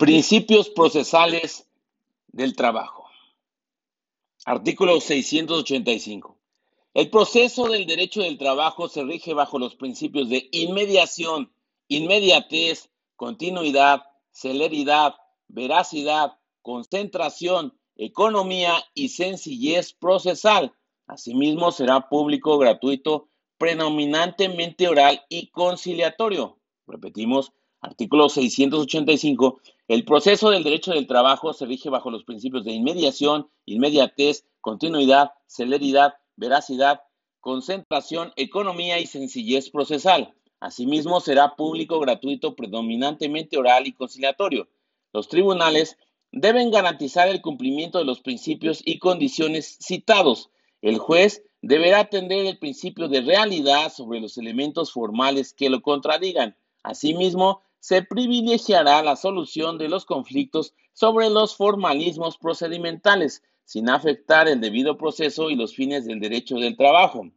Principios procesales del trabajo. Artículo 685. El proceso del derecho del trabajo se rige bajo los principios de inmediación, inmediatez, continuidad, celeridad, veracidad, concentración, economía y sencillez procesal. Asimismo, será público, gratuito, predominantemente oral y conciliatorio. Repetimos, Artículo 685. El proceso del derecho del trabajo se rige bajo los principios de inmediación, inmediatez, continuidad, celeridad, veracidad, concentración, economía y sencillez procesal. Asimismo, será público, gratuito, predominantemente oral y conciliatorio. Los tribunales deben garantizar el cumplimiento de los principios y condiciones citados. El juez deberá atender el principio de realidad sobre los elementos formales que lo contradigan. Asimismo, se privilegiará la solución de los conflictos sobre los formalismos procedimentales, sin afectar el debido proceso y los fines del derecho del trabajo.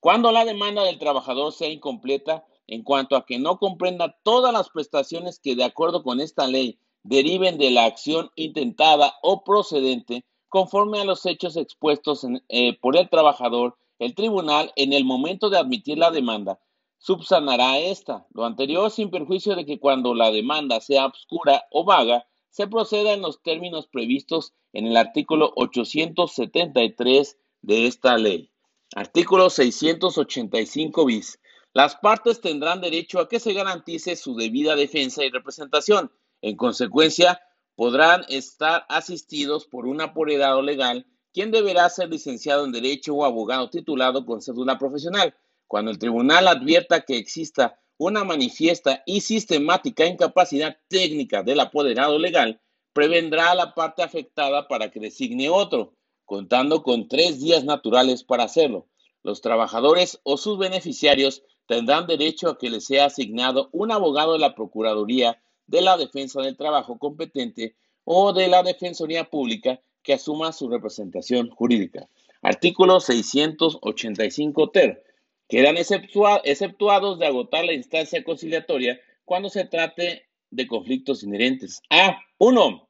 Cuando la demanda del trabajador sea incompleta en cuanto a que no comprenda todas las prestaciones que de acuerdo con esta ley deriven de la acción intentada o procedente, conforme a los hechos expuestos eh, por el trabajador, el tribunal, en el momento de admitir la demanda, subsanará esta. Lo anterior sin perjuicio de que cuando la demanda sea obscura o vaga, se proceda en los términos previstos en el artículo 873 de esta ley. Artículo 685 bis. Las partes tendrán derecho a que se garantice su debida defensa y representación. En consecuencia, podrán estar asistidos por un apoderado legal, quien deberá ser licenciado en Derecho o abogado titulado con cédula profesional cuando el tribunal advierta que exista una manifiesta y sistemática incapacidad técnica del apoderado legal, prevendrá a la parte afectada para que designe otro, contando con tres días naturales para hacerlo. Los trabajadores o sus beneficiarios tendrán derecho a que les sea asignado un abogado de la Procuraduría de la Defensa del Trabajo competente o de la Defensoría Pública que asuma su representación jurídica. Artículo 685 ter quedan exceptuados de agotar la instancia conciliatoria cuando se trate de conflictos inherentes. A. 1.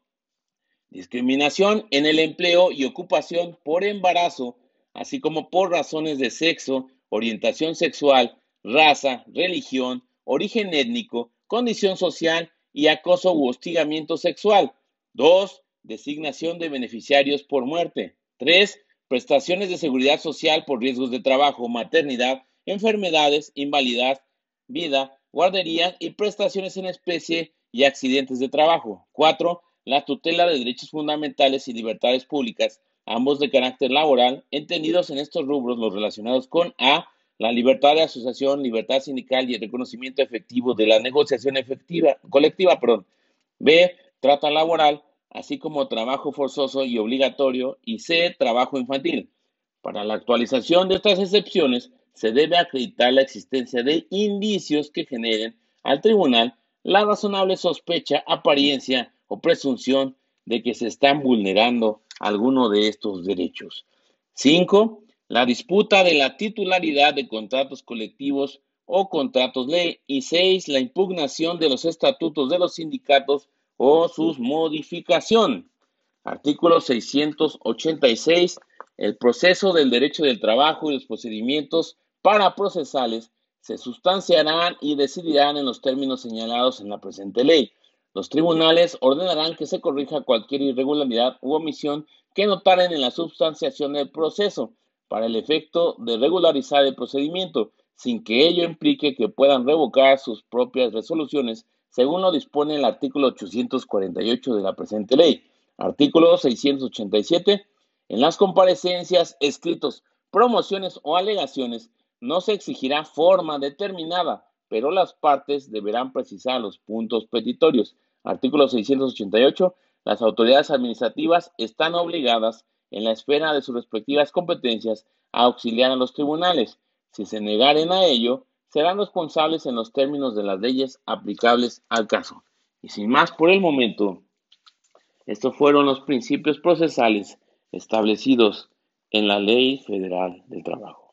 Discriminación en el empleo y ocupación por embarazo, así como por razones de sexo, orientación sexual, raza, religión, origen étnico, condición social y acoso u hostigamiento sexual. 2. Designación de beneficiarios por muerte. 3 prestaciones de seguridad social por riesgos de trabajo, maternidad, enfermedades, invalidez, vida, guardería y prestaciones en especie y accidentes de trabajo. Cuatro, la tutela de derechos fundamentales y libertades públicas, ambos de carácter laboral, entendidos en estos rubros los relacionados con A, la libertad de asociación, libertad sindical y el reconocimiento efectivo de la negociación efectiva, colectiva, perdón. B, trata laboral, así como trabajo forzoso y obligatorio, y C, trabajo infantil. Para la actualización de estas excepciones, se debe acreditar la existencia de indicios que generen al tribunal la razonable sospecha, apariencia o presunción de que se están vulnerando alguno de estos derechos. 5. La disputa de la titularidad de contratos colectivos o contratos ley. Y 6. La impugnación de los estatutos de los sindicatos o sus modificación. Artículo 686. El proceso del derecho del trabajo y los procedimientos para procesales se sustanciarán y decidirán en los términos señalados en la presente ley. Los tribunales ordenarán que se corrija cualquier irregularidad u omisión que notaren en la substanciación del proceso para el efecto de regularizar el procedimiento, sin que ello implique que puedan revocar sus propias resoluciones según lo dispone el artículo 848 de la presente ley. Artículo 687. En las comparecencias, escritos, promociones o alegaciones, no se exigirá forma determinada, pero las partes deberán precisar los puntos petitorios. Artículo 688. Las autoridades administrativas están obligadas, en la esfera de sus respectivas competencias, a auxiliar a los tribunales. Si se negaren a ello, serán responsables en los términos de las leyes aplicables al caso. Y sin más por el momento, estos fueron los principios procesales establecidos en la Ley Federal del Trabajo.